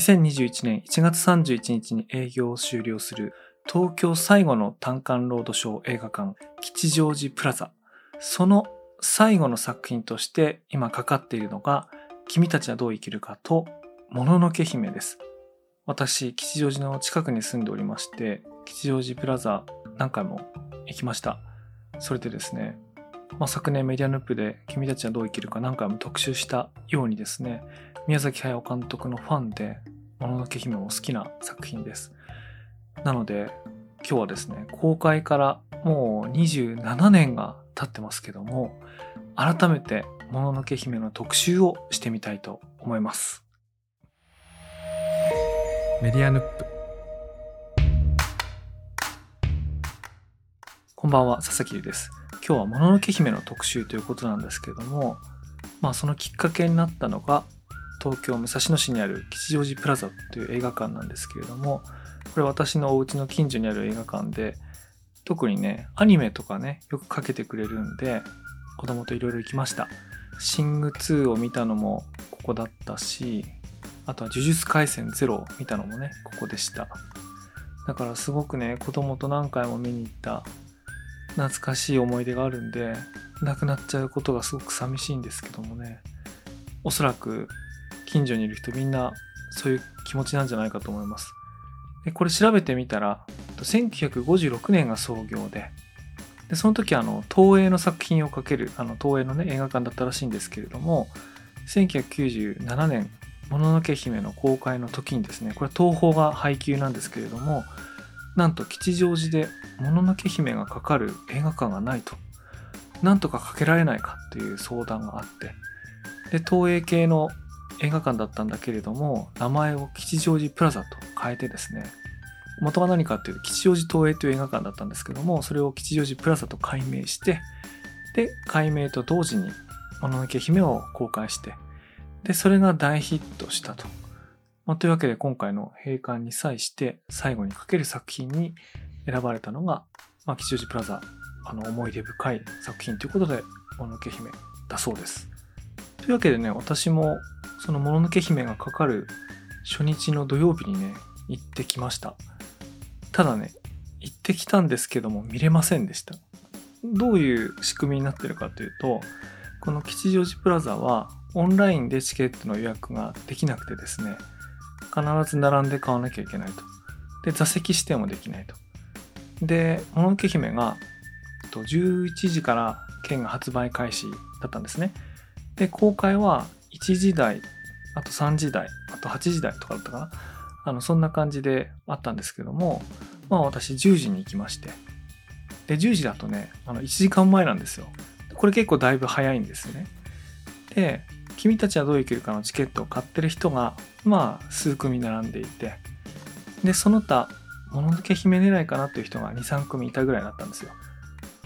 2021年1月31日に営業を終了する東京最後の単館ロードショー映画館吉祥寺プラザ。その最後の作品として今かかっているのが君たちはどう生きるかともののけ姫です。私、吉祥寺の近くに住んでおりまして、吉祥寺プラザ何回も行きました。それでですね、まあ、昨年メディアヌップで君たちはどう生きるか何回も特集したようにですね、宮崎駿監督のファンで、もののけ姫も好きな作品です。なので、今日はですね、公開からもう27年が経ってますけども、改めてもののけ姫の特集をしてみたいと思います。メディアヌップこんばんは、佐々木です。今日はもののけ姫の特集ということなんですけれども、まあそのきっかけになったのが、東京武蔵野市にある吉祥寺プラザという映画館なんですけれども、これ私のお家の近所にある映画館で、特にね、アニメとかね、よくかけてくれるんで、子供といろいろ行きました。シング2を見たのもここだったし、あとは呪術廻戦ゼロを見たのもね、ここでした。だからすごくね、子供と何回も見に行った懐かしい思い出があるんで、亡くなっちゃうことがすごく寂しいんですけどもね、おそらく近所にいる人みんなそういう気持ちなんじゃないかと思います。これ調べてみたら、1956年が創業で、でその時あの東映の作品をかけるあの東映のね映画館だったらしいんですけれども1997年「もののけ姫」の公開の時にですねこれ東宝が配給なんですけれどもなんと吉祥寺で「もののけ姫」がかかる映画館がないと。なんとかかけられないかっていう相談があって。で東映系の映画館だったんだけれども名前を吉祥寺プラザと変えてですね。元は何かっていうと吉祥寺東映という映画館だったんですけどもそれを吉祥寺プラザと改名してで改名と同時に「もののけ姫」を公開してでそれが大ヒットしたと、まあ、というわけで今回の閉館に際して最後にかける作品に選ばれたのが、まあ、吉祥寺プラザあの思い出深い作品ということで「もののけ姫」だそうですというわけでね私もそのもののけ姫がかかる初日の土曜日にね行ってきましたただね、行ってきたんですけども見れませんでした。どういう仕組みになってるかというと、この吉祥寺プラザはオンラインでチケットの予約ができなくてですね、必ず並んで買わなきゃいけないと。で、座席指定もできないと。で、もののけ姫が11時から券が発売開始だったんですね。で、公開は1時台、あと3時台、あと8時台とかだったかな。あの、そんな感じであったんですけども、まあ私10時に行きまして。で、10時だとね、あの、1時間前なんですよ。これ結構だいぶ早いんですね。で、君たちはどう生きるかのチケットを買ってる人が、まあ、数組並んでいて、で、その他、もののけ姫狙いかなという人が2、3組いたぐらいだったんですよ。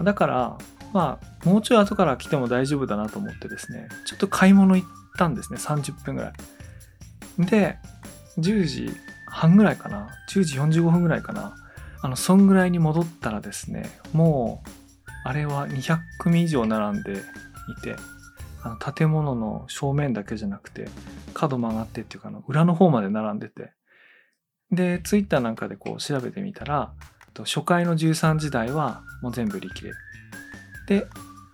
だから、まあ、もうちょい後から来ても大丈夫だなと思ってですね、ちょっと買い物行ったんですね、30分ぐらい。で、10時半ぐらいかな10時45分ぐらいかなあのそんぐらいに戻ったらですねもうあれは200組以上並んでいてあの建物の正面だけじゃなくて角曲がってっていうかの裏の方まで並んでて。でツイッターなんかでこう調べてみたら初回の13時台はもう全部売り切れ。で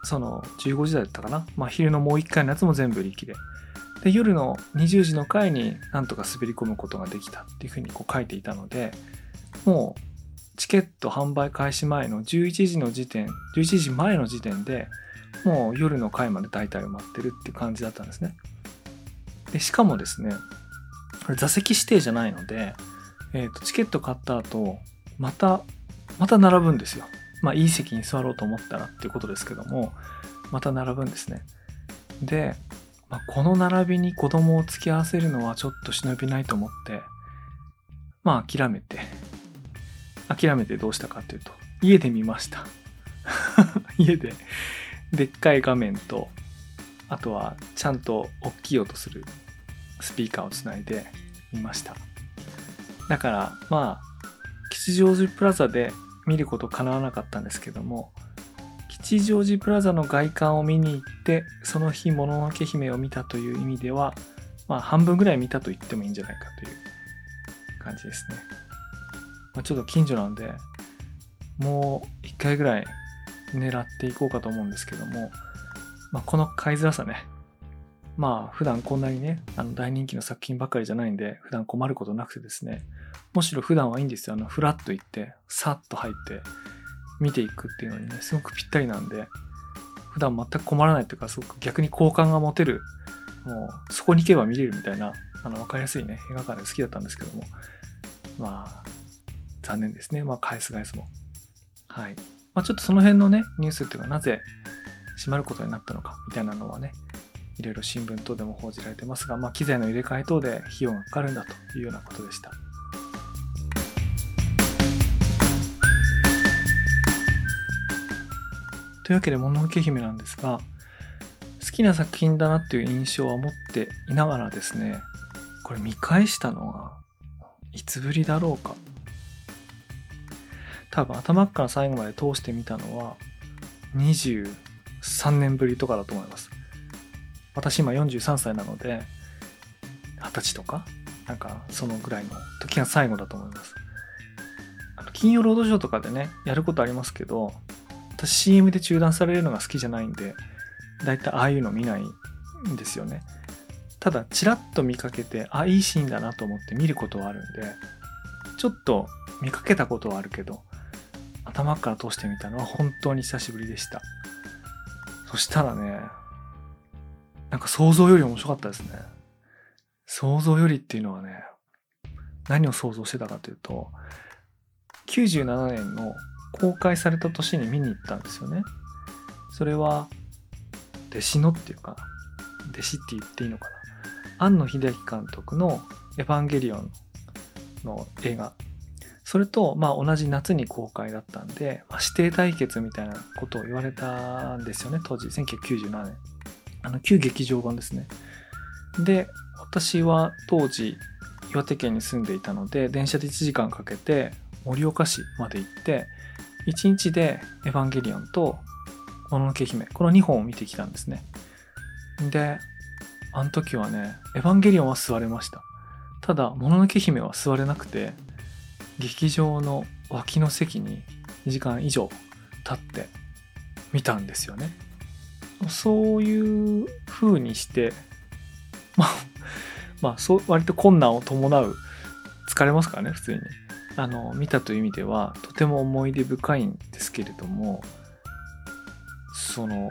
その15時台だったかな、まあ、昼のもう1回のやつも全部売り切れ。で夜の20時の回になんとか滑り込むことができたっていうふうにこう書いていたのでもうチケット販売開始前の11時の時点11時前の時点でもう夜の回まで大体埋まってるって感じだったんですね。でしかもですね座席指定じゃないので、えー、とチケット買った後またまた並ぶんですよ。まあいい席に座ろうと思ったらっていうことですけどもまた並ぶんですね。でまあ、この並びに子供を付き合わせるのはちょっと忍びないと思って、まあ諦めて、諦めてどうしたかというと、家で見ました。家で、でっかい画面と、あとはちゃんと大きい音するスピーカーをつないで見ました。だから、まあ、吉祥寺プラザで見ること叶わなかったんですけども、吉祥寺プラザの外観を見に行ってその日もののけ姫を見たという意味では、まあ半分ぐらい見たと言ってもいいんじゃないかという感じですね。まあ、ちょっと近所なんで、もう一回ぐらい狙っていこうかと思うんですけども、まあ、この買いづらさね、まあ普段こんなにね、あの大人気の作品ばかりじゃないんで、普段困ることなくてですね、むしろ普段はいいんですよ。あの、フラッと行って、さっと入って、見ていくっていうのにね、すごくぴったりなんで、普段全く困らないというか、すごく逆に好感が持てる、もうそこに行けば見れるみたいな、あの、わかりやすいね、映画館で好きだったんですけども、まあ、残念ですね。まあ、返す返すも。はい。まあ、ちょっとその辺のね、ニュースっていうか、なぜ閉まることになったのか、みたいなのはね、いろいろ新聞等でも報じられてますが、まあ、機材の入れ替え等で費用がかかるんだというようなことでした。というわけで、もののけ姫なんですが、好きな作品だなっていう印象は持っていながらですね、これ見返したのはいつぶりだろうか。多分頭から最後まで通してみたのは23年ぶりとかだと思います。私今43歳なので、20歳とかなんかそのぐらいの時が最後だと思います。金曜ロードショーとかでね、やることありますけど、私 CM で中断されるのが好きじゃないんで、だいたいああいうの見ないんですよね。ただ、チラッと見かけて、あ、いいシーンだなと思って見ることはあるんで、ちょっと見かけたことはあるけど、頭から通してみたのは本当に久しぶりでした。そしたらね、なんか想像より面白かったですね。想像よりっていうのはね、何を想像してたかというと、97年の公開された年に見に行ったんですよね。それは、弟子のっていうか、弟子って言っていいのかな。庵野秀明監督のエヴァンゲリオンの映画。それと、まあ同じ夏に公開だったんで、まあ、指定対決みたいなことを言われたんですよね、当時、1997年。あの、旧劇場版ですね。で、私は当時、岩手県に住んでいたので、電車で1時間かけて、盛岡市まで行って、1日でエヴァンゲリオンと、もののけ姫、この2本を見てきたんですね。で、あの時はね、エヴァンゲリオンは座れました。ただ、もののけ姫は座れなくて、劇場の脇の席に2時間以上立って見たんですよね。そういう風にして、まあ、まあ、そう、割と困難を伴う、疲れますからね、普通に。あの、見たという意味では、とても思い出深いんですけれども、その、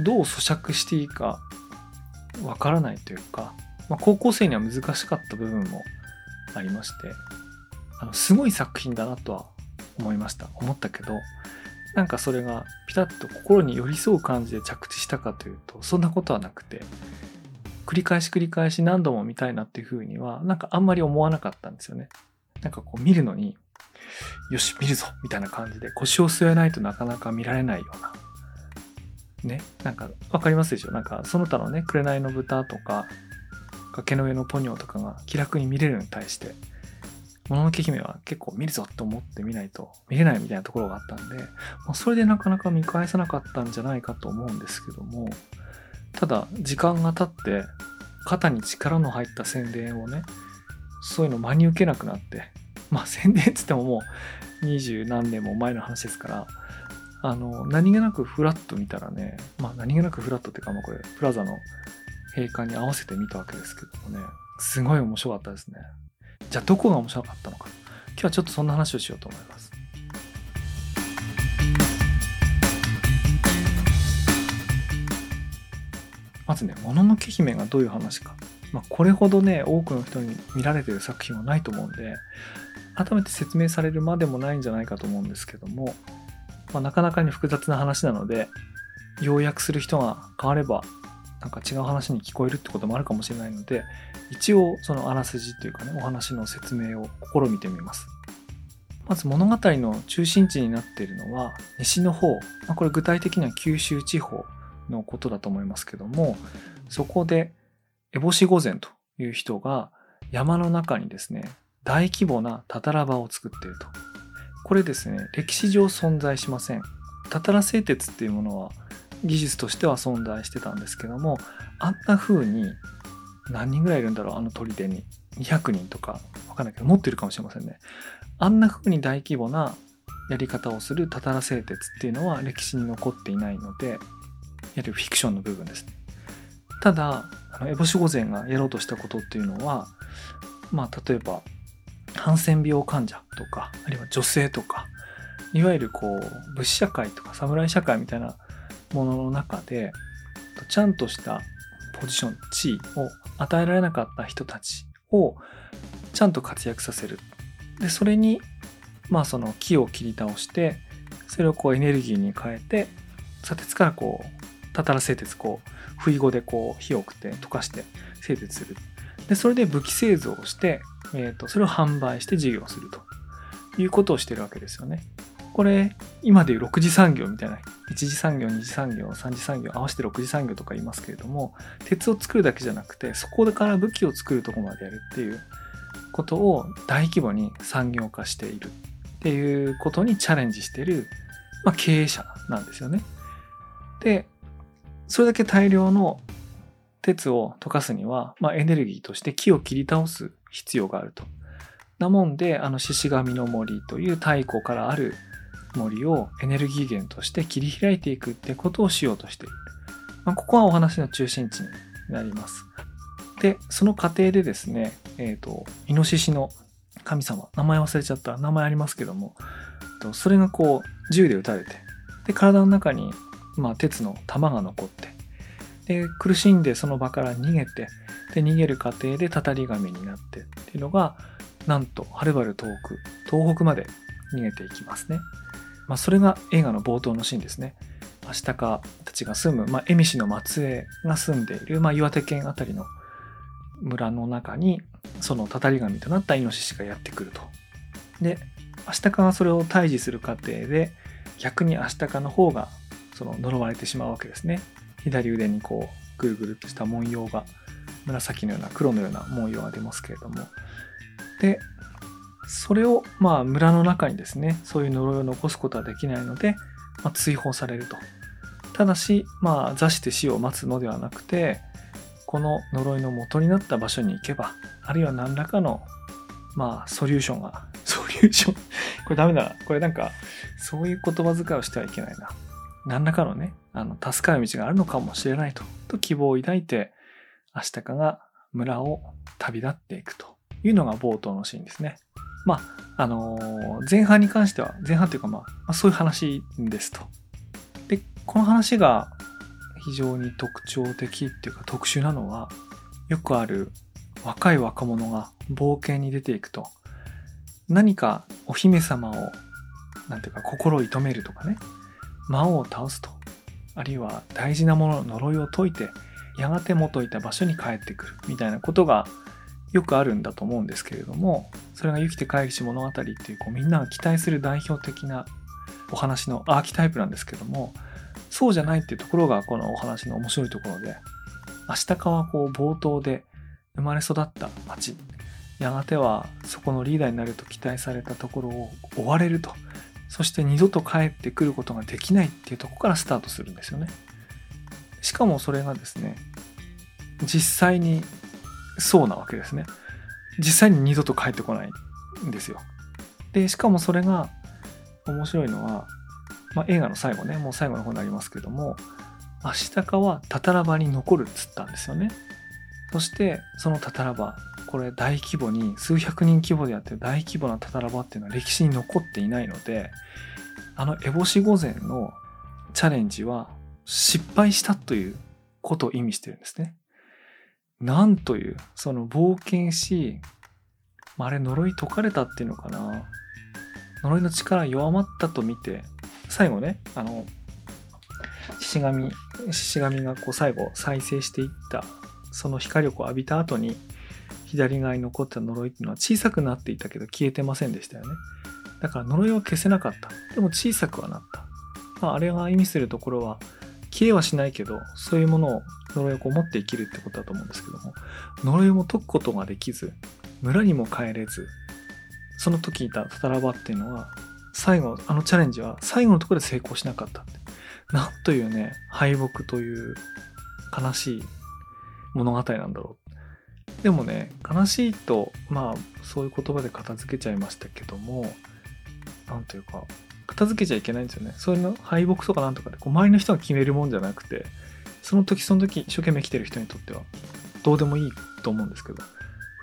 どう咀嚼していいか、わからないというか、まあ、高校生には難しかった部分もありまして、あの、すごい作品だなとは思いました。思ったけど、なんかそれがピタッと心に寄り添う感じで着地したかというと、そんなことはなくて、繰り返し繰り返し何度も見たいなっていうふうには、なんかあんまり思わなかったんですよね。なんかこう見るのに、よし、見るぞみたいな感じで腰を据えないとなかなか見られないような。ね。なんかわかりますでしょ？なんかその他のね、紅の豚とか、崖の上のポニョとかが気楽に見れるのに対して、もののけ姫は結構見るぞと思って見ないと見れないみたいなところがあったんで、まあ、それでなかなか見返さなかったんじゃないかと思うんですけども、ただ時間が経って肩に力の入った宣伝をね、そういうの真に受けなくなって、まあ宣伝っつってももう二十何年も前の話ですから、あの、何気なくフラッと見たらね、まあ何気なくフラットっていうか、まあこれ、プラザの閉館に合わせて見たわけですけどもね、すごい面白かったですね。じゃあどこが面白かったのか。今日はちょっとそんな話をしようと思います。まずね、もののけ姫がどういう話か。まあ、これほどね、多くの人に見られてる作品はないと思うんで、改めて説明されるまでもないんじゃないかと思うんですけども、まあ、なかなかに複雑な話なので、要約する人が変われば、なんか違う話に聞こえるってこともあるかもしれないので、一応そのあらすじというかね、お話の説明を試みてみます。まず物語の中心地になっているのは西の方、まあ、これ具体的には九州地方のことだと思いますけども、そこで烏帽子御前という人が山の中にですね、大規模なたたら場を作っていると。これですね、歴史上存在しません。たたら製鉄っていうものは技術としては存在してたんですけども、あんな風に何人ぐらいいるんだろうあの砦に。200人とか。わかんないけど持ってるかもしれませんね。あんな風に大規模なやり方をするたたら製鉄っていうのは歴史に残っていないのでやはりフィクションの部分です。ただあの烏帽子御前がやろうとしたことっていうのはまあ例えばハンセン病患者とかあるいは女性とかいわゆるこう武士社会とか侍社会みたいなものの中でちゃんとしたポジション地位を与えられなかった人たちをちゃんと活躍させる。でそれにまあその木を切り倒してそれをこうエネルギーに変えて砂鉄からこうたたら製鉄こう不意語でこう火を送って溶かして製鉄する。でそれで武器製造をして、えー、とそれを販売して事業するということをしてるわけですよね。これ今でいう6次産業みたいな1次産業2次産業3次産業合わせて6次産業とか言いますけれども鉄を作るだけじゃなくてそこから武器を作るとこまでやるっていうことを大規模に産業化しているっていうことにチャレンジしている、まあ、経営者なんですよね。でそれだけ大量の鉄を溶かすには、まあ、エネルギーとして木を切り倒す必要があると。なもんであの獅子神の森という太古からある森をエネルギー源として切り開いていくってことをしようとしている。まあ、ここはお話の中心地になります。で、その過程でですね、えっ、ー、と、イノシシの神様、名前忘れちゃった、名前ありますけども、それがこう、銃で撃たれて、で、体の中に、まあ、鉄の弾が残って、で、苦しんでその場から逃げて、で、逃げる過程でたたり神になってっていうのが、なんと、はるばる遠く、東北まで逃げていきますね。まあ、それが映画の冒頭のシーンですね。アシタカたちが住む、まあ、エミシの末裔が住んでいる、まあ、岩手県あたりの村の中に、そのたたり神となったイノシシがやってくると。で、アシタカがそれを退治する過程で、逆にアシタカの方がその呪われてしまうわけですね。左腕にこう、ぐるぐるとした文様が、紫のような黒のような文様が出ますけれども。で、それをまあ村の中にですねそういう呪いを残すことはできないので、まあ、追放されると。ただしまあ座して死を待つのではなくてこの呪いの元になった場所に行けばあるいは何らかのまあソリューションが ソリューションこれダメだな。これなんかそういう言葉遣いをしてはいけないな。何らかのねあの助かる道があるのかもしれないと。と希望を抱いてアシタカが村を旅立っていくというのが冒頭のシーンですね。まあ、あのー、前半に関しては、前半というか、まあ、まあ、そういう話ですと。で、この話が非常に特徴的っていうか特殊なのは、よくある若い若者が冒険に出ていくと、何かお姫様を、なんていうか心を射止めるとかね、魔王を倒すと、あるいは大事なものの呪いを解いて、やがて元いた場所に帰ってくるみたいなことがよくあるんだと思うんですけれどもそれが「生きて帰りし物語」っていうこうみんなが期待する代表的なお話のアーキタイプなんですけどもそうじゃないっていうところがこのお話の面白いところで明日かはこう冒頭で生まれ育った町やがてはそこのリーダーになると期待されたところを追われるとそして二度と帰ってくることができないっていうとこからスタートするんですよね。しかもそれがですね実際にそうなわけですね。実際に二度と帰ってこないんですよ。で、しかもそれが面白いのは、まあ、映画の最後ね、もう最後の方になりますけども、アシタカはタタラ場に残るっつったんですよね。そしてそのタタラ場、これ大規模に数百人規模でやってる大規模なタタラ場っていうのは歴史に残っていないので、あの烏帽子御前のチャレンジは失敗したということを意味してるんですね。なんという、その冒険し、あれ呪い解かれたっていうのかな。呪いの力弱まったと見て、最後ね、あの、獅子神、獅子神がこう最後再生していった、その光を浴びた後に、左側に残った呪いっていうのは小さくなっていたけど消えてませんでしたよね。だから呪いは消せなかった。でも小さくはなった。まあ、あれが意味するところは、消えはしないけど、そういうものを呪いをこう持って生きるってことだと思うんですけども、呪いも解くことができず、村にも帰れず、その時いたタタラバっていうのは、最後、あのチャレンジは最後のところで成功しなかったって。なんというね、敗北という悲しい物語なんだろう。でもね悲しいとまあそういう言葉で片付けちゃいましたけども何というか片付けちゃいけないんですよねそういうの敗北とかなんとかでこう周りの人が決めるもんじゃなくてその時その時一生懸命生きてる人にとってはどうでもいいと思うんですけどこ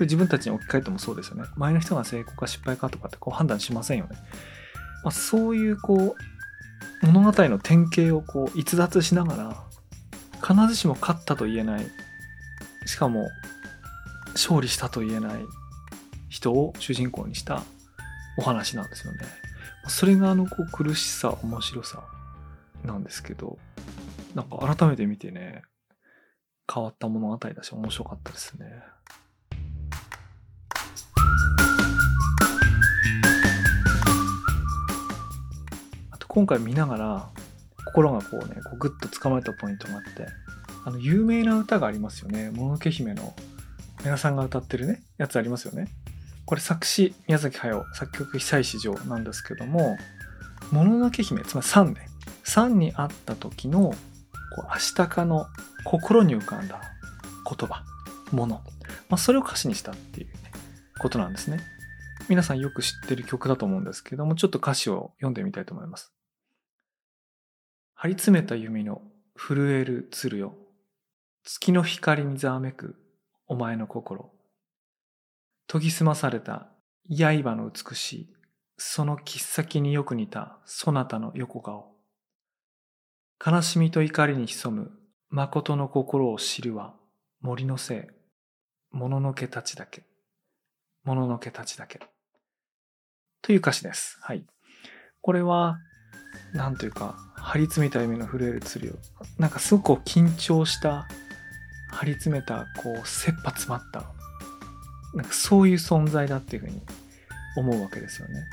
れ自分たちに置き換えてもそうですよね周りの人が成功か失敗かとかってこう判断しませんよね、まあ、そういうこう物語の典型をこう逸脱しながら必ずしも勝ったと言えないしかも勝利したと言えない人を主人公にしたお話なんですよね。それがあのこう苦しさ面白さなんですけどなんか改めて見てね変わった物語だし面白かったですね。あと今回見ながら心がこうねこうグッと掴まれたポイントがあってあの有名な歌がありますよね「もののけ姫」の皆さんが歌ってるねやつありますよね。これ作詞宮崎駿作曲久石譲なんですけども「もののけ姫」つまり3ね3に会った時のこう明日かの心に浮かんだ言葉もの、まあ、それを歌詞にしたっていう、ね、ことなんですね。皆さんよく知ってる曲だと思うんですけどもちょっと歌詞を読んでみたいと思います。張り詰めた弓の震える鶴よ。月の光にざわめくお前の心。研ぎ澄まされた刃の美しいその切っ先によく似たそなたの横顔。悲しみと怒りに潜む誠の心を知るは森のせい、もののけたちだけ、もののけたちだけ。という歌詞です。はい。これは、なんというか、張り詰めた夢の震える釣りを、なんかすごく緊張した、張り詰めた、こう、切羽詰まった、なんかそういう存在だっていうふうに思うわけですよね。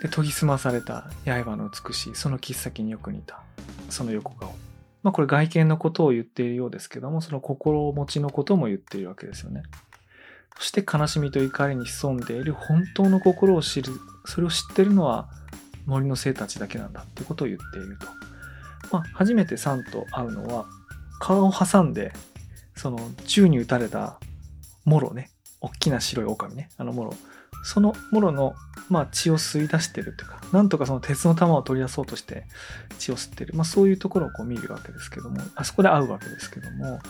で、研ぎ澄まされた刃の美しい、その切っ先によく似た、その横顔。まあこれ外見のことを言っているようですけども、その心持ちのことも言っているわけですよね。そして悲しみと怒りに潜んでいる本当の心を知る、それを知ってるのは森の生たちだけなんだってことを言っていると。まあ初めてサンと会うのは、顔を挟んで、その銃に撃たれたモロね、大きな白い狼ね、あのモロ。そのモロの、まあ、血を吸い出してるというか、なんとかその鉄の玉を取り出そうとして血を吸ってる。まあ、そういうところをこう見るわけですけども、あそこで会うわけですけども、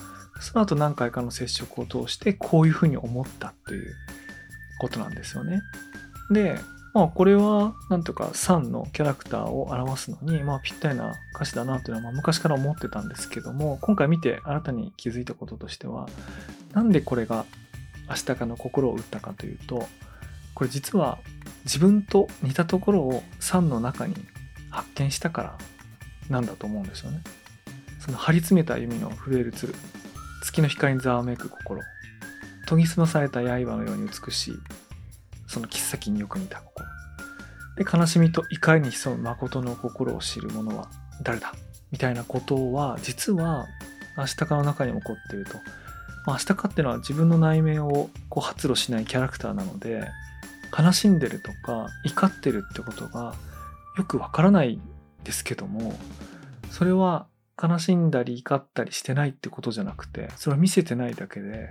その後何回かの接触を通して、こういうふうに思ったということなんですよね。で、まあ、これは、なんとか3のキャラクターを表すのに、まあ、ぴったりな歌詞だなというのは、ま、昔から思ってたんですけども、今回見て新たに気づいたこととしては、なんでこれが明日かの心を打ったかというと、これ実は自分と似たところを3の中に発見したからなんだと思うんですよね。その張り詰めた弓の震える鶴、月の光にざわめく心、研ぎ澄まされた刃のように美しい、その切っ先によく似た心。で、悲しみと怒りに潜む誠の心を知る者は誰だみたいなことは、実は明日かの中に起こっていると。まあ、明日かっていうのは自分の内面をこう発露しないキャラクターなので、悲しんでるとか怒ってるってことがよくわからないですけどもそれは悲しんだり怒ったりしてないってことじゃなくてそれは見せてないだけで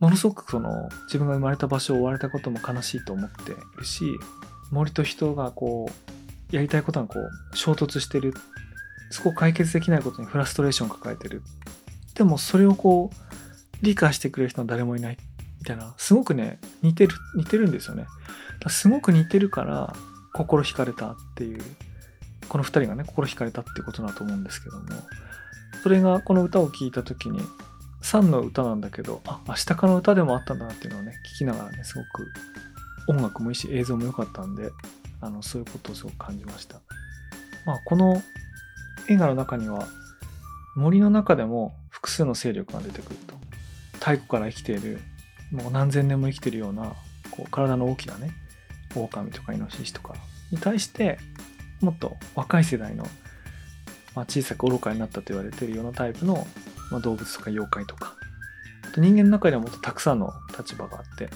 ものすごくその自分が生まれた場所を追われたことも悲しいと思っているし森と人がこうやりたいことがこう衝突してるそこを解決できないことにフラストレーションを抱えてる。でもそれをこう理解してくれる人は誰もいない。みたいな、すごくね、似てる、似てるんですよね。すごく似てるから、心惹かれたっていう、この2人がね、心惹かれたってことだと思うんですけども、それがこの歌を聴いた時に、サンの歌なんだけど、あ、明日かの歌でもあったんだなっていうのをね、聞きながらね、すごく音楽もいいし、映像も良かったんで、あの、そういうことをすごく感じました。まあ、この映画の中には、森の中でも複数の勢力が出てくると。太古から生きているもう何千年も生きてるようなこう体の大きなね狼とかイノシシとかに対してもっと若い世代の、まあ、小さく愚かになったと言われてるようなタイプの、まあ、動物とか妖怪とかあと人間の中にはもっとたくさんの立場があって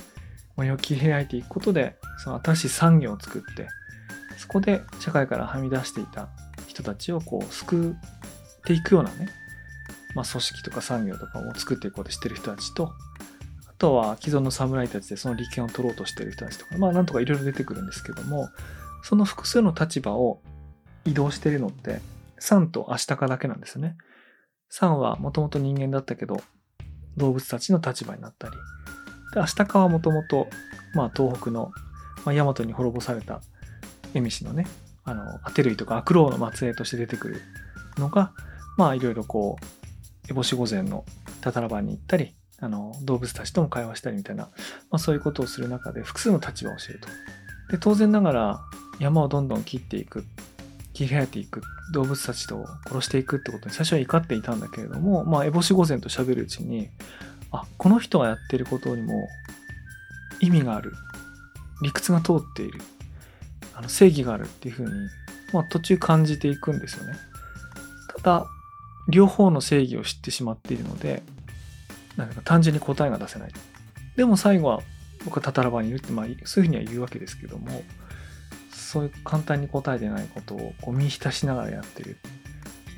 森を切り開いていくことでその新しい産業を作ってそこで社会からはみ出していた人たちをこう救っていくようなね、まあ、組織とか産業とかを作っていこうとしてる人たちととは既存の侍たちでその利権を取ろうとしている人たちとか、まあなんとかいろいろ出てくるんですけども、その複数の立場を移動しているのって、サンとアシタカだけなんですよね。サンはもともと人間だったけど、動物たちの立場になったり、で、アシタカはもともと、まあ東北の、まあ、ヤマトに滅ぼされたエミシのね、あの、アテルイとかアクロウの末裔として出てくるのが、まあいろいろこう、烏帽子御前のタタラバに行ったり、あの、動物たちとも会話したりみたいな、まあそういうことをする中で複数の立場を知ると。で、当然ながら山をどんどん切っていく、切り開いていく、動物たちと殺していくってことに最初は怒っていたんだけれども、まあ、烏帽子御前と喋るうちに、あ、この人がやってることにも意味がある。理屈が通っている。あの正義があるっていうふうに、まあ、途中感じていくんですよね。ただ、両方の正義を知ってしまっているので、なんか単純に答えが出せない。でも最後は僕はタタラバにいるって、まあ、そういうふうには言うわけですけども、そういう簡単に答えてないことをこう見浸しながらやってる。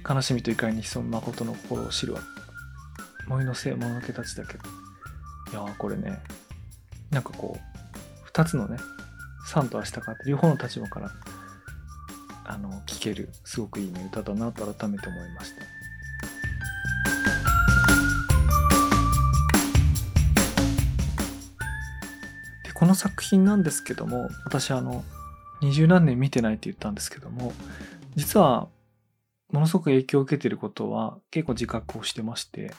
悲しみと怒りに潜む誠の心を知るわ。森のせい、物のけたちだけど。いやー、これね、なんかこう、二つのね、サンとアシタカって両方の立場からあの聴けるすごくいい、ね、歌だなと改めて思いました。この作品なんですけども私あの二十何年見てないって言ったんですけども実はものすごく影響を受けてることは結構自覚をしてまして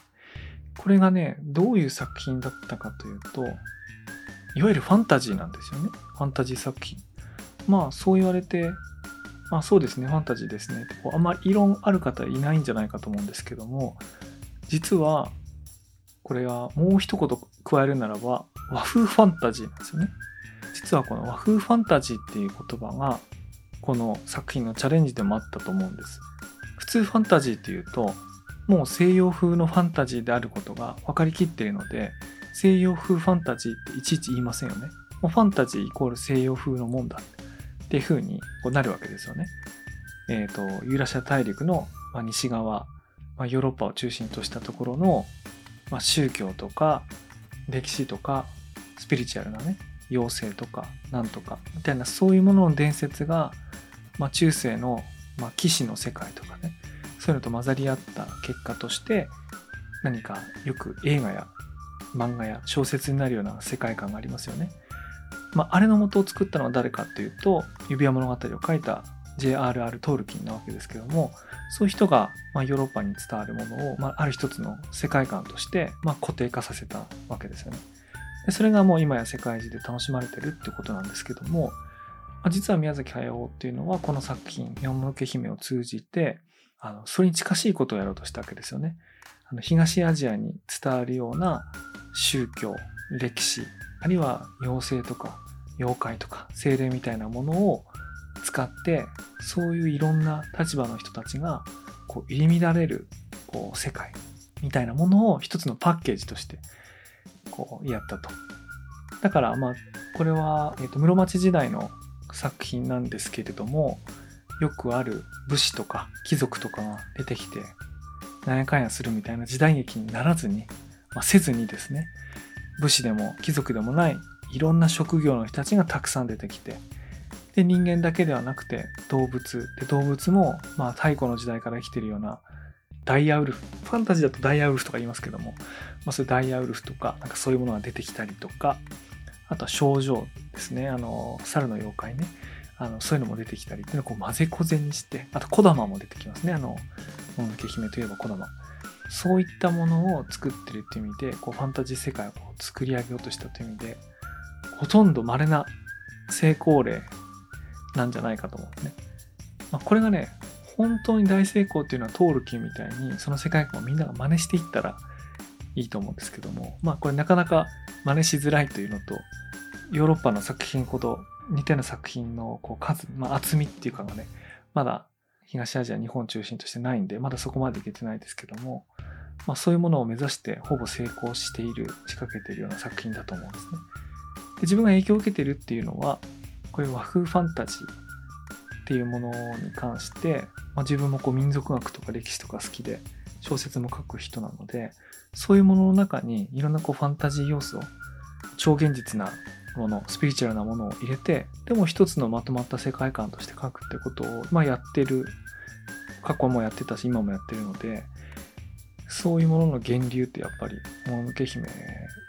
これがねどういう作品だったかというといわゆるファンタジーなんですよねファンタジー作品まあそう言われてまあそうですね、ファンタジーですね。こうあんまり異論ある方いないんじゃないかと思うんですけども、実は、これはもう一言加えるならば、和風ファンタジーなんですよね。実はこの和風ファンタジーっていう言葉が、この作品のチャレンジでもあったと思うんです。普通ファンタジーっていうと、もう西洋風のファンタジーであることが分かりきっているので、西洋風ファンタジーっていちいち言いませんよね。もうファンタジーイコール西洋風のもんだ。っていう風になるわけですよね。えっ、ー、と、ユーラシア大陸の、西側、まあ、ヨーロッパを中心としたところの、まあ、宗教とか歴史とかスピリチュアルなね妖精とかなんとかみたいなそういうものの伝説が、まあ、中世の、まあ、騎士の世界とかねそういうのと混ざり合った結果として何かよく映画や漫画や小説になるような世界観がありますよね。まあ、あれの元を作ったのは誰かっていうと指輪物語を書いた J.R.R. トールキンなわけですけどもそういう人が、まあ、ヨーロッパに伝わるものを、まあ、ある一つの世界観として、まあ、固定化させたわけですよね。でそれがもう今や世界中で楽しまれてるってことなんですけども、ま、実は宮崎駿っていうのはこの作品「四のけ姫」を通じてあのそれに近しいことをやろうとしたわけですよね。あの東アジアに伝わるような宗教歴史あるいは妖精とか妖怪とか精霊みたいなものを使ってそういういろんな立場の人たちがこう入り乱れるこう世界みたいなものを一つのパッケージとしてこうやったと。だからまあこれは、えー、と室町時代の作品なんですけれどもよくある武士とか貴族とかが出てきてなんやかんやするみたいな時代劇にならずに、まあ、せずにですね武士でも貴族でもないいろんな職業の人たちがたくさん出てきてで人間だけではなくて動物で動物もまあ太古の時代から生きてるようなダイヤウルフファンタジーだとダイヤウルフとか言いますけども、まあ、そういうダイヤウルフとかなんかそういうものが出てきたりとかあとは症状ですね。あの猿の妖怪ね。あのそういうのも出てきたりっていうのをこう混ぜこぜにしてあと小玉も出てきますね。あの「もののけ姫」といえば小玉。そういったものを作ってるっていう意味でこうファンタジー世界を作り上げようとしたという意味でほとんど稀な成功例なんじゃないかと思うね。まあ、これがね本当に大成功っていうのはトールキンみたいにその世界観をみんなが真似していったらいいと思うんですけどもまあこれなかなか真似しづらいというのとヨーロッパの作品ほど似たような作品のこう数、まあ、厚みっていうかがねまだ東アジア日本中心としてないんでまだそこまでいけてないですけどもまあ、そういうものを目指してほぼ成功している仕掛けているような作品だと思うんですね。で自分が影響を受けているっていうのはこういう和風ファンタジーっていうものに関して、まあ、自分もこう民族学とか歴史とか好きで小説も書く人なのでそういうものの中にいろんなこうファンタジー要素超現実なものスピリチュアルなものを入れてでも一つのまとまった世界観として書くってことを、まあ、やってる過去もやってたし今もやってるのでそういうものの源流ってやっぱりもののけ姫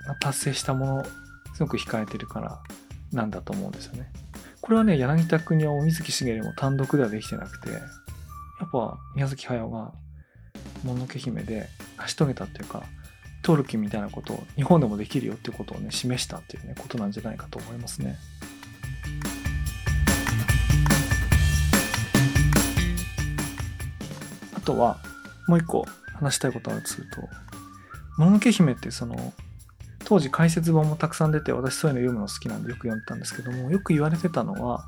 が達成したものすごく控えてるからなんだと思うんですよね。これはね柳田国夫水木しげるも単独ではできてなくてやっぱ宮崎駿がもののけ姫で成し遂げたっていうかトールキみたいなことを日本でもできるよっていうことをね示したっていうねことなんじゃないかと思いますね。あとはもう一個話したいことあるとすると「もののけ姫」ってその当時解説本もたくさん出て私そういうの読むの好きなんでよく読んでたんですけどもよく言われてたのは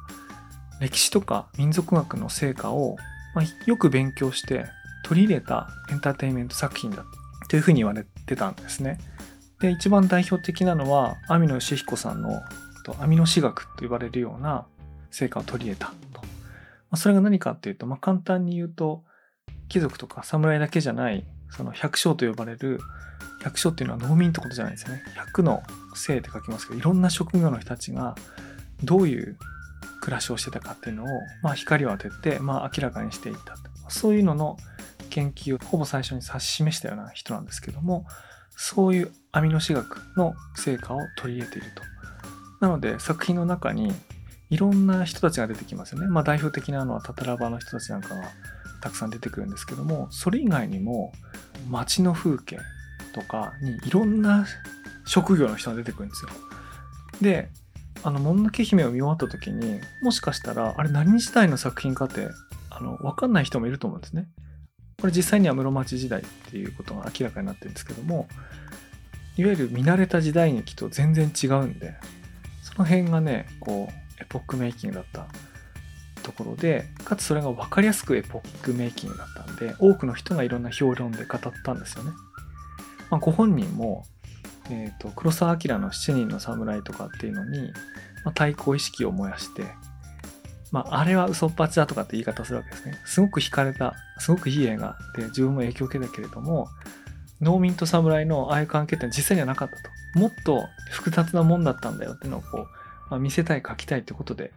歴史とか民族学の成果を、ま、よく勉強して取り入れたエンターテインメント作品だというふうに言われてたんですね。で一番代表的なのは網野義彦さんの網野史学と言われるような成果を取り入れたと。ま、それが何かっていうと、まあ、簡単に言うと貴族とか侍だけじゃないその百姓と呼ばれる百姓っていうのは農民ってことじゃないですよね。百の姓って書きますけどいろんな職業の人たちがどういう暮らしをしてたかっていうのを、まあ、光を当てて、まあ、明らかにしていったそういうのの研究をほぼ最初に指し示したような人なんですけどもそういうアミノ史学の成果を取り入れていると。なので作品の中にいろんな人たちが出てきますよね。まあ代表的なのはタタラバの人たちなんかがたくさん出てくるんですけどもそれ以外にも街の風景とかにいろんな職業の人が出てくるんですよ。であの「もののけ姫」を見終わった時にもしかしたらあれ何時代の作品かってあの分かんない人もいると思うんですね。これ実際には室町時代っていうことが明らかになってるんですけどもいわゆる見慣れた時代劇と全然違うんでその辺がねこうエポックメイキングだったところでかつそれが分かりやすくエポックメイキングだったんで多くの人がいろんな評論で語ったんですよね。まあ、ご本人も、えーと、黒澤明の「七人の侍」とかっていうのに、まあ、対抗意識を燃やしてまあ、あれは嘘っぱちだとかって言い方するわけですね。すごく惹かれた、すごくいい映画で自分も影響を受けたけれども、農民と侍のああいう関係って実際にはなかったと。もっと複雑なもんだったんだよっていうのをこう、まあ、見せたい、書きたいってことで、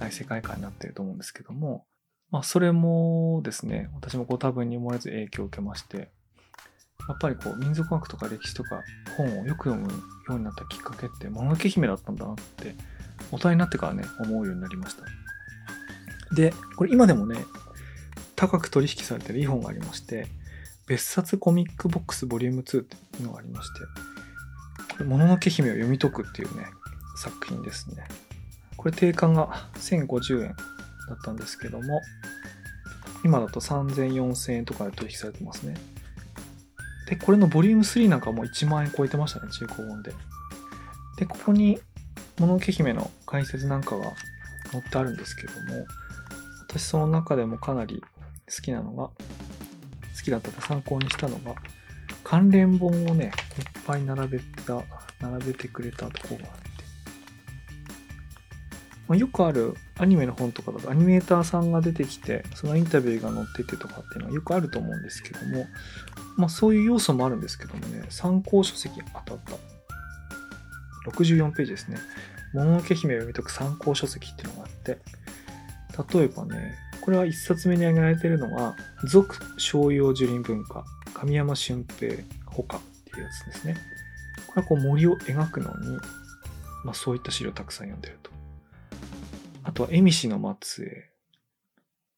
大世界観になってると思うんですけども、まあ、それもですね、私もこう多分に漏れず影響を受けまして、やっぱりこう民族学とか歴史とか本をよく読むようになったきっかけって、もののけ姫だったんだなって、大人になってからね、思うようになりました。で、これ今でもね、高く取引されてるいい本がありまして、別冊コミックボックスボリューム2っていうのがありまして、これ、もののけ姫を読み解くっていうね、作品ですね。これ定価が1050円だったんですけども、今だと3000、4000円とかで取引されてますね。で、これのボリューム3なんかも1万円超えてましたね、中古本で。で、ここに、ものけ姫の解説なんかが載ってあるんですけども、私その中でもかなり好きなのが、好きだったか参考にしたのが、関連本をね、いっぱい並べた、並べてくれたとこがあっ、まあ、よくあるアニメの本とかだとアニメーターさんが出てきて、そのインタビューが載っててとかっていうのはよくあると思うんですけども、まあそういう要素もあるんですけどもね、参考書籍当たった。64ページですね。もののけ姫を読み解く参考書籍っていうのがあって、例えばね、これは一冊目に挙げられてるのが、俗商用樹林文化、神山俊平ほかっていうやつですね。これはこう森を描くのに、まあそういった資料をたくさん読んでると。あとは、恵美氏の末裔、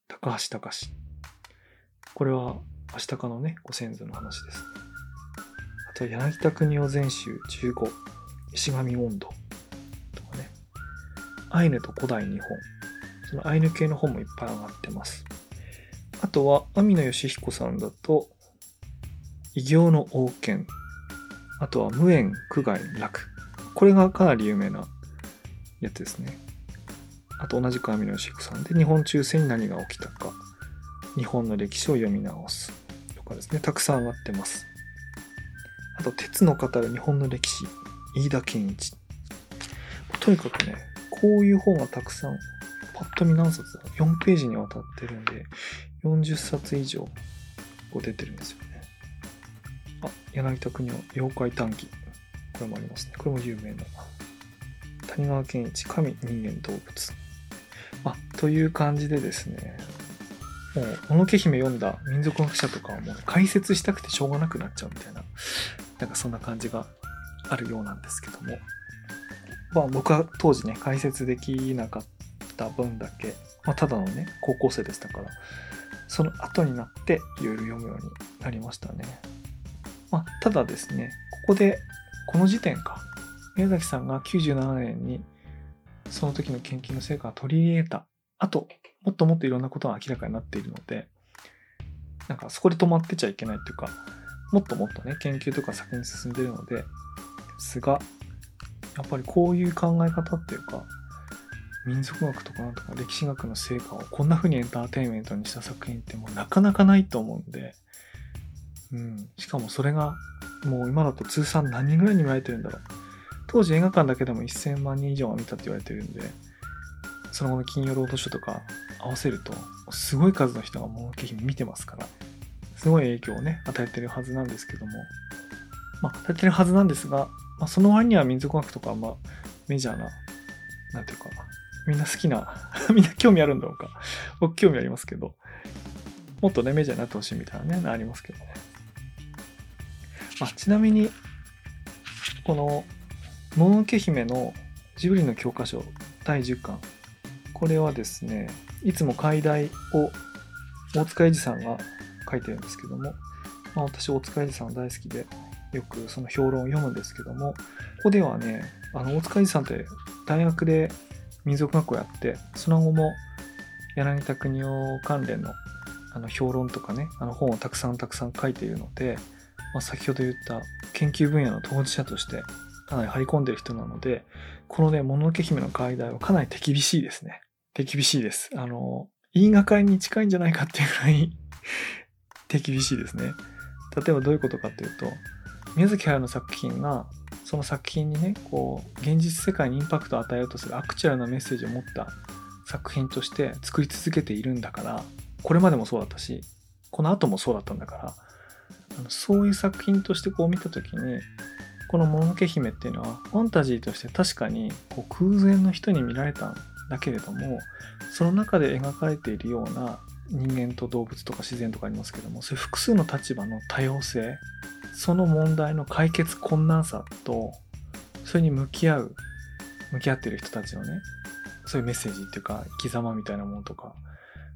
高橋隆。これは、明日かのね、ご先祖の話です、あとは、柳田国夫全集15、石上温度とかね。アイヌと古代日本、そのアイヌ系の本もいっぱい上がってます。あとは、網野義彦さんだと、異形の王権。あとは、無縁苦外楽。これがかなり有名なやつですね。と同じく網野義彦さんで、日本中世に何が起きたか。日本の歴史を読み直す。とかですね、たくさん上がってます。あと、鉄の語る日本の歴史。飯田健一。とにかくね、こういう本がたくさんパッと見何冊だ ?4 ページにわたってるんで、40冊以上こう出てるんですよね。あ、柳田国の妖怪短記。これもありますね。これも有名な。谷川健一、神、人間、動物。という感じでですね、もう、ものけ姫読んだ民族学者とかはもう解説したくてしょうがなくなっちゃうみたいな、なんかそんな感じがあるようなんですけども。まあ僕は当時ね、解説できなかった分だけ、まあただのね、高校生でしたから、その後になっていろいろ読むようになりましたね。まあただですね、ここで、この時点か、宮崎さんが97年にその時の研究の成果を取り入れた後、もっともっといろんなことが明らかになっているので、なんかそこで止まってちゃいけないっていうか、もっともっとね、研究とか先に進んでるので、ですが、やっぱりこういう考え方っていうか、民族学とかなんとか歴史学の成果をこんな風にエンターテインメントにした作品ってもうなかなかないと思うんで、うん、しかもそれがもう今だと通算何人ぐらいに見られてるんだろう。当時映画館だけでも1000万人以上は見たって言われてるんで、その後の金曜ロードショーとか合わせると、すごい数の人がもののけ姫見てますから、すごい影響をね、与えてるはずなんですけども、まあ、与えてるはずなんですが、まあ、その割には民族学とか、まあ、メジャーな、なんていうか、みんな好きな、みんな興味あるんだろうか。僕興味ありますけど、もっとね、メジャーになってほしいみたいなね、ありますけどね。まあ、ちなみに、この、もののけ姫のジブリの教科書第10巻。これはですね、いつも解題を大塚英治さんが書いてるんですけども、まあ、私大塚英治さん大好きで、よくその評論を読むんですけども、ここではね、あの大塚英治さんって大学で民族学校やって、その後も柳田国夫関連のあの評論とかね、あの本をたくさんたくさん書いているので、まあ、先ほど言った研究分野の当事者としてかなり張り込んでる人なので、このね、もののけ姫の解題はかなり手厳しいですね。手厳しいです。あの、言いがかりに近いんじゃないかっていうぐらい 手厳しいですね。例えばどういうことかっていうと、宮崎駿の作品が、その作品にね、こう、現実世界にインパクトを与えようとするアクチュアルなメッセージを持った作品として作り続けているんだから、これまでもそうだったし、この後もそうだったんだから、あのそういう作品としてこう見た時に、この「もののけ姫」っていうのはファンタジーとして確かにこう空前の人に見られただけれどもその中で描かれているような人間と動物とか自然とかありますけどもそういう複数の立場の多様性その問題の解決困難さとそれに向き合う向き合っている人たちのねそういうメッセージっていうか生き様みたいなものとか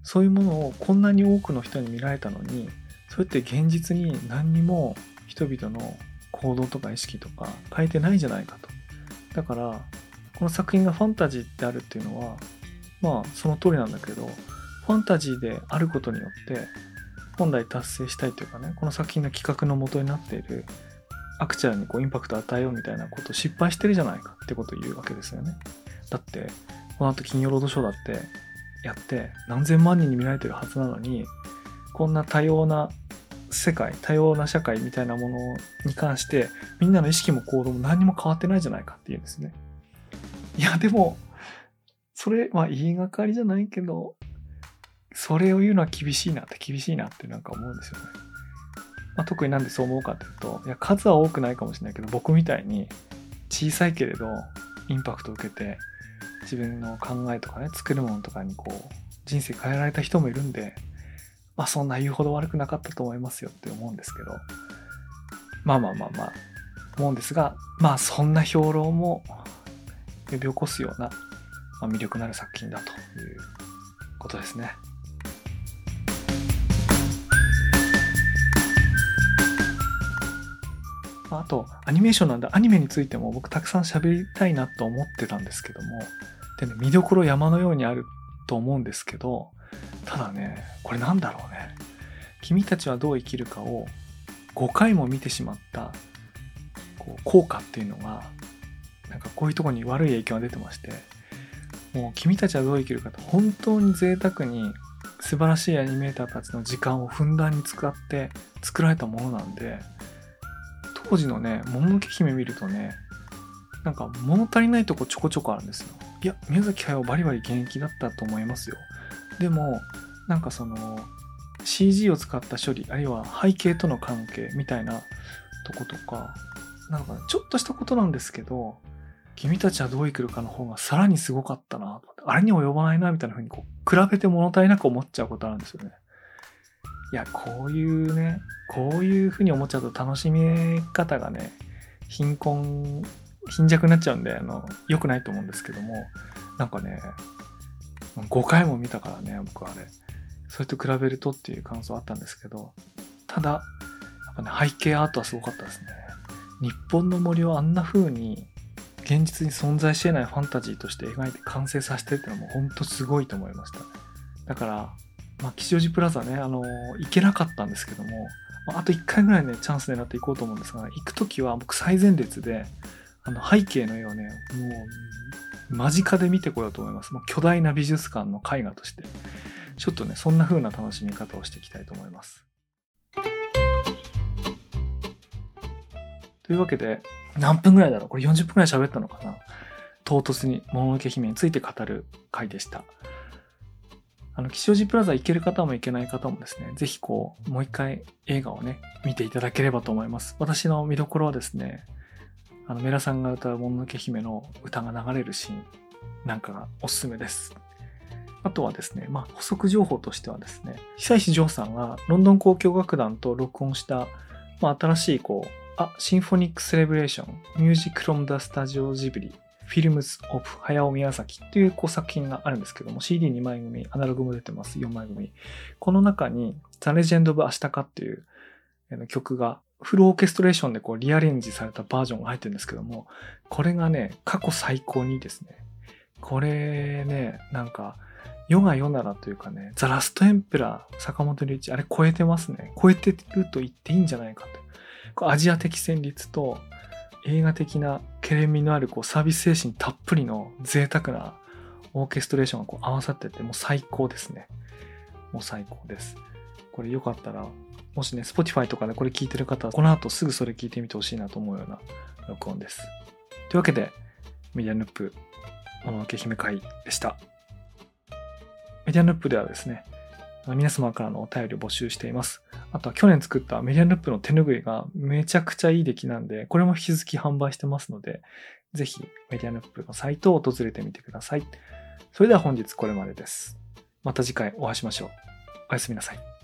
そういうものをこんなに多くの人に見られたのにそれって現実に何にも人々の行動とか意識とか変えてないんじゃないかと。だから、この作品がファンタジーであるっていうのは、まあその通りなんだけど、ファンタジーであることによって、本来達成したいというかね、この作品の企画の元になっているアクチャルにこうインパクトを与えようみたいなことを失敗してるじゃないかってことを言うわけですよね。だって、この後金曜ロードショーだってやって何千万人に見られてるはずなのに、こんな多様な世界多様な社会みたいなものに関してみんなの意識も行動も何も変わってないじゃないかっていうんですね。いやでもそれまあ言いがかりじゃないけどそれを言うのは厳しいなって厳しいなってなんか思うんですよね。まあ、特になんでそう思うかっていうといや数は多くないかもしれないけど僕みたいに小さいけれどインパクトを受けて自分の考えとかね作るものとかにこう人生変えられた人もいるんでまあそんな言うほど悪くなかったと思いますよって思うんですけど、まあまあまあまあ、思うんですが、まあそんな評論も呼び起こすような、まあ、魅力のある作品だということですね。あと、アニメーションなんで、アニメについても僕たくさん喋りたいなと思ってたんですけども、でね、見どころ山のようにあると思うんですけど、ただね、これなんだろうね。君たちはどう生きるかを5回も見てしまったこう効果っていうのが、なんかこういうとこに悪い影響が出てまして、もう君たちはどう生きるかと本当に贅沢に素晴らしいアニメーターたちの時間をふんだんに使って作られたものなんで、当時のね、もののけ姫見るとね、なんか物足りないとこちょこちょこあるんですよ。いや、宮崎駿バリバリ現役だったと思いますよ。でもなんかその CG を使った処理あるいは背景との関係みたいなとことか、なんかちょっとしたことなんですけど、君たちはどう生きるかの方がさらにすごかったな、あれに及ばないな、みたいな風にこう、比べて物足りなく思っちゃうことなんですよね。いや、こういうね、こういう風に思っちゃうと楽しみ方がね、貧困、貧弱になっちゃうんで、あの、良くないと思うんですけども、なんかね、5回も見たからね、僕はあれ。それと比べるとっていう感想あったんですけど、ただ、やっぱね、背景アートはすごかったですね。日本の森をあんな風に現実に存在し得ないファンタジーとして描いて完成させてってのはもうほんとすごいと思いました。だから、まあ、吉祥寺プラザね、あの行けなかったんですけども、あ、と1回ぐらいね、チャンス狙っていこうと思うんですが、行くときは僕最前列で、あの背景の絵をね、もう間近で見てこようと思います。もう巨大な美術館の絵画として。ちょっとね、そんな風な楽しみ方をしていきたいと思います。というわけで、何分ぐらいだろう？これ40分ぐらい喋ったのかな？唐突にもののけ姫について語る回でした。あの、吉祥寺プラザ行ける方も行けない方もですね、ぜひこう、もう一回映画をね、見ていただければと思います。私の見どころはですね、あの、メラさんが歌うもののけ姫の歌が流れるシーンなんかがおすすめです。あとはですね、まあ、補足情報としてはですね、久石譲さんがロンドン交響楽団と録音した、まあ、新しいこう、 A Symphonic Celebration、Music from the Studio Ghibli、Films of Hayao Miyazaki っていうこう作品があるんですけども、CD2 枚組、アナログも出てます、4枚組。この中に、 The Legend of Ashitaka っていう曲が、フルオーケストレーションでこうリアレンジされたバージョンが入ってるんですけども、これがね、過去最高にですね、これね、なんか、世が世ならというかね、ザ・ラスト・エンペラー、坂本龍一、あれ超えてますね。超えてると言っていいんじゃないかと。こうアジア的旋律と映画的なケレミのあるこうサービス精神たっぷりの贅沢なオーケストレーションがこう合わさっててもう最高ですね。もう最高です。これよかったら、もしね、Spotify とかでこれ聞いてる方は、この後すぐそれ聞いてみてほしいなと思うような録音です。というわけで、メディアヌップ、もののけ姫会でした。メディアヌップではですね、皆様からのお便りを募集しています。あとは去年作ったメディアループの手拭いがめちゃくちゃいい出来なんで、これも引き続き販売してますので、ぜひメディアループのサイトを訪れてみてください。それでは本日これまでです。また次回お会いしましょう。おやすみなさい。